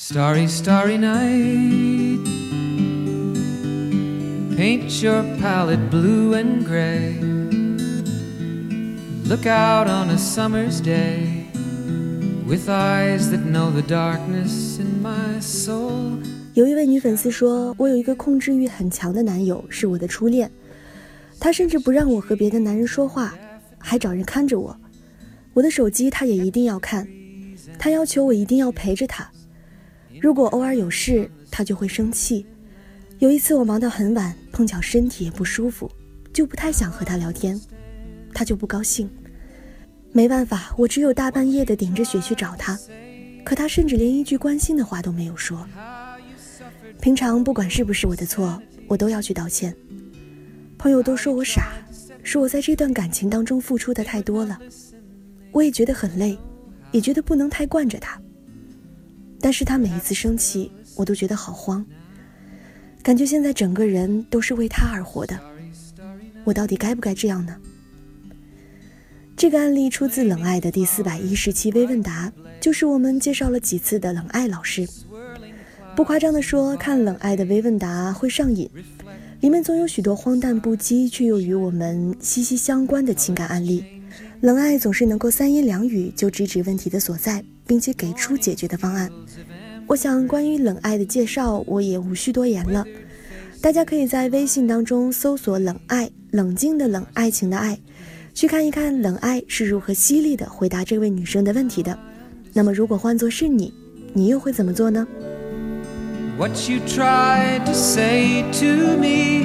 Starry, starry night. Paint your palette blue and gray. Look out on a summer's day with eyes that know the darkness in my soul. 有一位女粉丝说：“我有一个控制欲很强的男友，是我的初恋。他甚至不让我和别的男人说话，还找人看着我。我的手机他也一定要看，他要求我一定要陪着他。”如果偶尔有事，他就会生气。有一次我忙到很晚，碰巧身体也不舒服，就不太想和他聊天，他就不高兴。没办法，我只有大半夜的顶着雪去找他，可他甚至连一句关心的话都没有说。平常不管是不是我的错，我都要去道歉。朋友都说我傻，说我在这段感情当中付出的太多了。我也觉得很累，也觉得不能太惯着他。但是他每一次生气，我都觉得好慌，感觉现在整个人都是为他而活的。我到底该不该这样呢？这个案例出自《冷爱》的第四百一十期微问答，就是我们介绍了几次的冷爱老师。不夸张的说，看《冷爱》的微问答会上瘾，里面总有许多荒诞不羁却又与我们息息相关的情感案例。冷爱总是能够三言两语就直指问题的所在。并且给出解决的方案。我想，关于冷爱的介绍，我也无需多言了。大家可以在微信当中搜索“冷爱”，冷静的冷，爱情的爱，去看一看冷爱是如何犀利的回答这位女生的问题的。那么，如果换作是你，你又会怎么做呢？What you tried to say to me,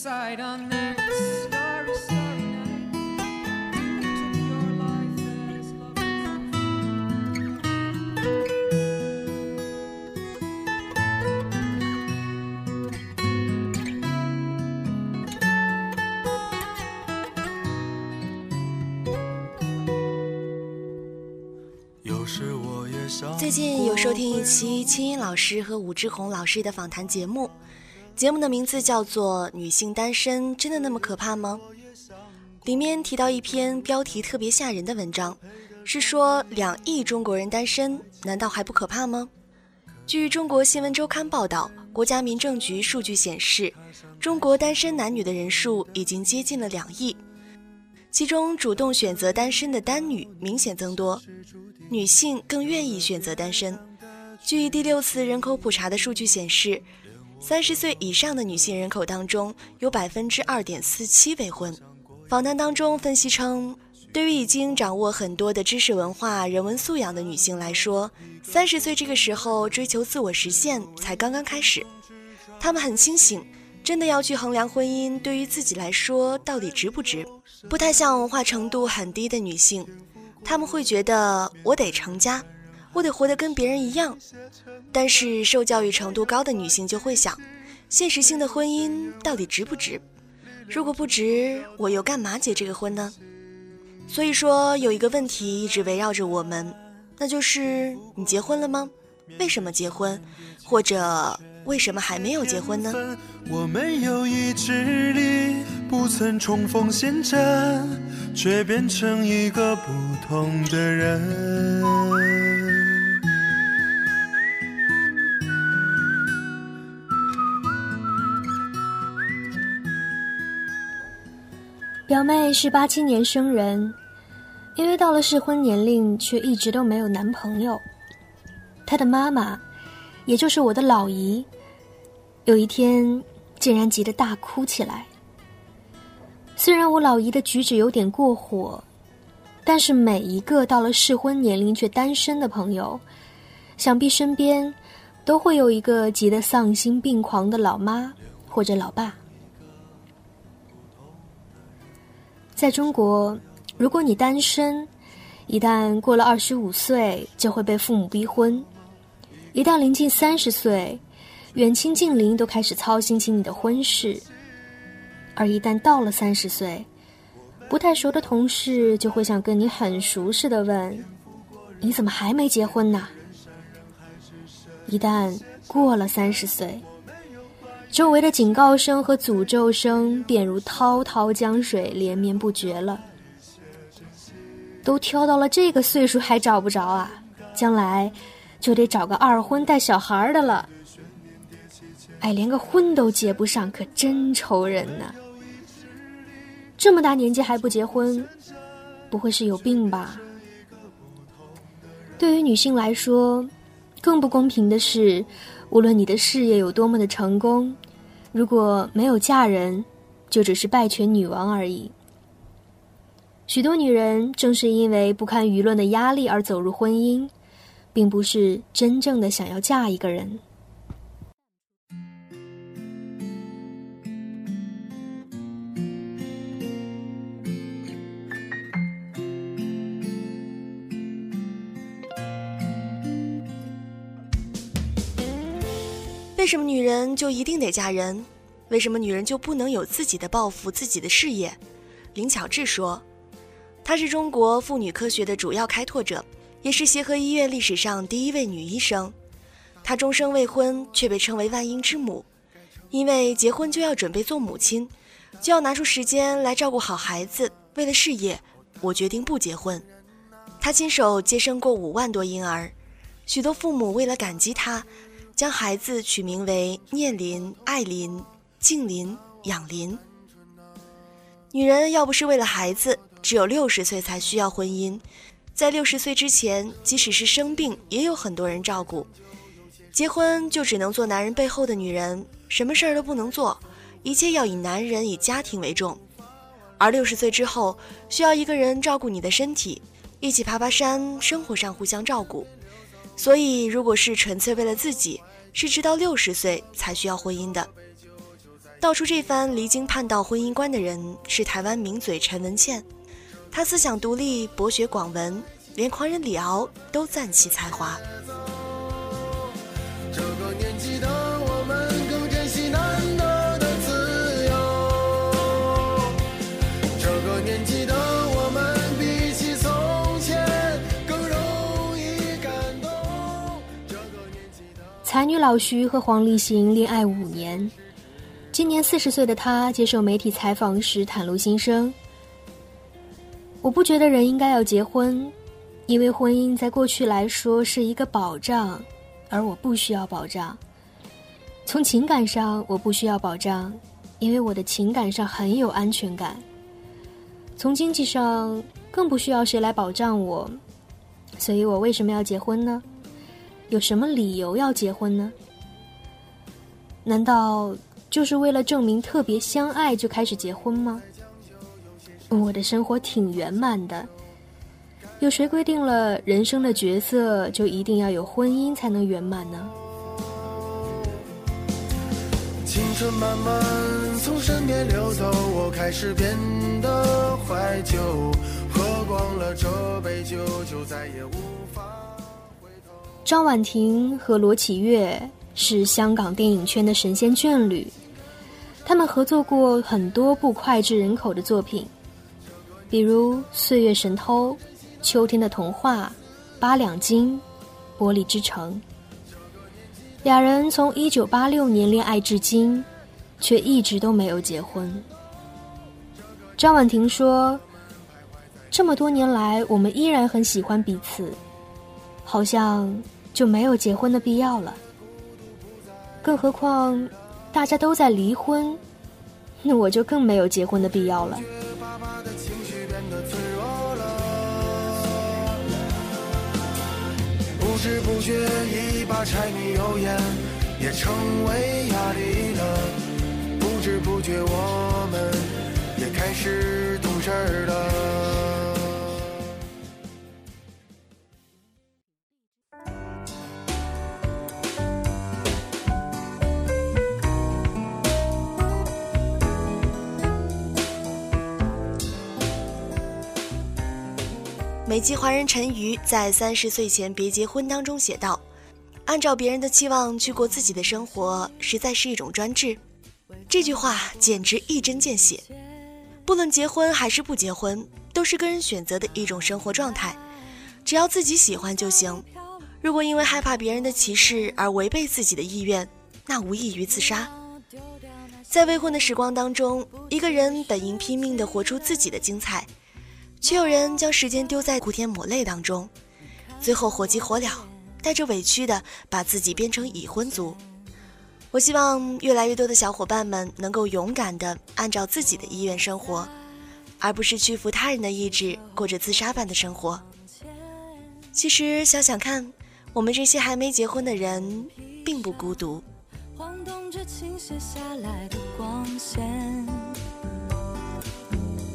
side on that starry, starry 最近有收听一期青音老师和武志红老师的访谈节目，节目的名字叫做《女性单身真的那么可怕吗》？里面提到一篇标题特别吓人的文章，是说两亿中国人单身，难道还不可怕吗？据中国新闻周刊报道，国家民政局数据显示，中国单身男女的人数已经接近了两亿。其中，主动选择单身的单女明显增多，女性更愿意选择单身。据第六次人口普查的数据显示，三十岁以上的女性人口当中，有百分之二点四七未婚。访谈当中分析称，对于已经掌握很多的知识、文化、人文素养的女性来说，三十岁这个时候追求自我实现才刚刚开始。她们很清醒。真的要去衡量婚姻对于自己来说到底值不值，不太像文化程度很低的女性，她们会觉得我得成家，我得活得跟别人一样。但是受教育程度高的女性就会想，现实性的婚姻到底值不值？如果不值，我又干嘛结这个婚呢？所以说有一个问题一直围绕着我们，那就是你结婚了吗？为什么结婚？或者？为什么还没有结婚呢？我没有意志力，不曾冲锋陷阵，却变成一个不同的人。表妹是八七年生人，因为到了适婚年龄，却一直都没有男朋友。她的妈妈。也就是我的老姨，有一天竟然急得大哭起来。虽然我老姨的举止有点过火，但是每一个到了适婚年龄却单身的朋友，想必身边都会有一个急得丧心病狂的老妈或者老爸。在中国，如果你单身，一旦过了二十五岁，就会被父母逼婚。一旦临近三十岁，远亲近邻都开始操心起你的婚事；而一旦到了三十岁，不太熟的同事就会像跟你很熟似的问：“你怎么还没结婚呢？”一旦过了三十岁，周围的警告声和诅咒声便如滔滔江水连绵不绝了。都挑到了这个岁数还找不着啊！将来就得找个二婚带小孩的了。哎，连个婚都结不上，可真愁人呐！这么大年纪还不结婚，不会是有病吧？对于女性来说，更不公平的是，无论你的事业有多么的成功，如果没有嫁人，就只是败犬女王而已。许多女人正是因为不堪舆论的压力而走入婚姻，并不是真正的想要嫁一个人。为什么女人就一定得嫁人？为什么女人就不能有自己的抱负、自己的事业？林巧稚说。她是中国妇女科学的主要开拓者，也是协和医院历史上第一位女医生。她终生未婚，却被称为万婴之母，因为结婚就要准备做母亲，就要拿出时间来照顾好孩子。为了事业，我决定不结婚。她亲手接生过五万多婴儿，许多父母为了感激她，将孩子取名为念林、爱林、静林、养林。女人要不是为了孩子，只有六十岁才需要婚姻，在六十岁之前，即使是生病，也有很多人照顾。结婚就只能做男人背后的女人，什么事儿都不能做，一切要以男人、以家庭为重。而六十岁之后，需要一个人照顾你的身体，一起爬爬山，生活上互相照顾。所以，如果是纯粹为了自己，是直到六十岁才需要婚姻的。道出这番离经叛道婚姻观的人是台湾名嘴陈文茜。她思想独立，博学广文，连狂人李敖都赞其才华。才女老徐和黄立行恋爱五年，今年四十岁的他接受媒体采访时袒露心声。我不觉得人应该要结婚，因为婚姻在过去来说是一个保障，而我不需要保障。从情感上，我不需要保障，因为我的情感上很有安全感。从经济上，更不需要谁来保障我，所以我为什么要结婚呢？有什么理由要结婚呢？难道就是为了证明特别相爱就开始结婚吗？我的生活挺圆满的，有谁规定了人生的角色就一定要有婚姻才能圆满呢？青春慢慢从身边流走，我开始变得怀旧，喝光了这杯酒，就再也无法。张婉婷和罗启岳是香港电影圈的神仙眷侣，他们合作过很多部脍炙人口的作品。比如《岁月神偷》《秋天的童话》《八两金》《玻璃之城》，俩人从一九八六年恋爱至今，却一直都没有结婚。张婉婷说：“这么多年来，我们依然很喜欢彼此，好像就没有结婚的必要了。更何况大家都在离婚，那我就更没有结婚的必要了。”不知不觉，一把柴米油盐也成为压力了。不知不觉，我们也开始懂事了。美籍华人陈瑜在《三十岁前别结婚》当中写道：“按照别人的期望去过自己的生活，实在是一种专制。这句话简直一针见血。不论结婚还是不结婚，都是个人选择的一种生活状态，只要自己喜欢就行。如果因为害怕别人的歧视而违背自己的意愿，那无异于自杀。在未婚的时光当中，一个人本应拼命地活出自己的精彩，却有人将时间丢在哭天抹泪当中，最后火急火燎，带着委屈的把自己变成已婚族。我希望越来越多的小伙伴们能够勇敢地按照自己的意愿生活，而不是屈服他人的意志，过着自杀般的生活。其实想想看，我们这些还没结婚的人，并不孤独。晃动着倾泻下来的光线，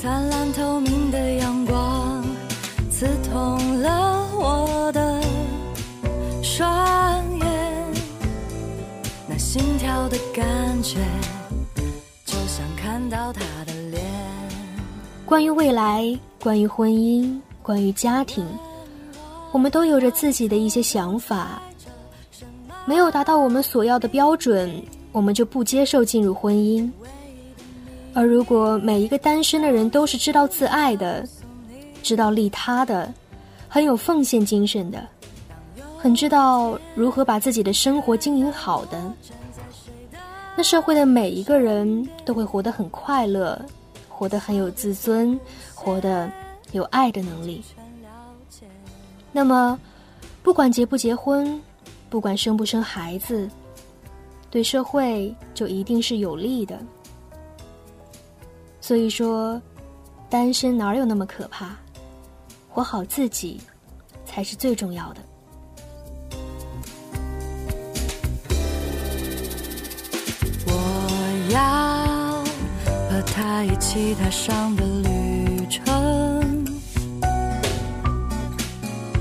灿烂透明的阳光刺痛了我的双眼，那心跳的感觉，就像看到他的脸。关于未来，关于婚姻，关于家庭，我们都有着自己的一些想法。没有达到我们所要的标准，我们就不接受进入婚姻。而如果每一个单身的人都是知道自爱的，知道利他的，很有奉献精神的，很知道如何把自己的生活经营好的，那社会的每一个人都会活得很快乐，活得很有自尊，活得有爱的能力。那么，不管结不结婚。不管生不生孩子，对社会就一定是有利的。所以说，单身哪有那么可怕？活好自己才是最重要的。我要和他一起踏上的旅程。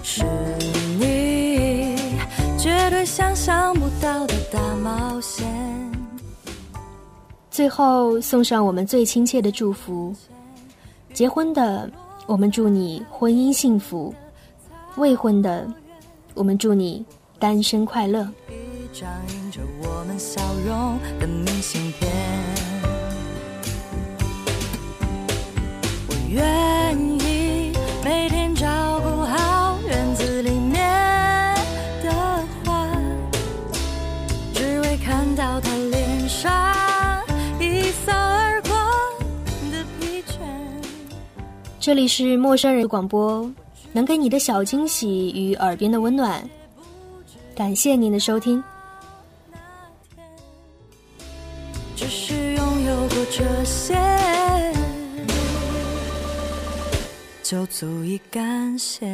是你绝对想象不到的大冒险。最后送上我们最亲切的祝福：结婚的，我们祝你婚姻幸福；未婚的，我们祝你单身快乐。我，愿意每天照顾好院子里面的花，只为。看到他脸上这里是陌生人广播，能给你的小惊喜与耳边的温暖。感谢您的收听。只是拥有过这些，就足以感谢。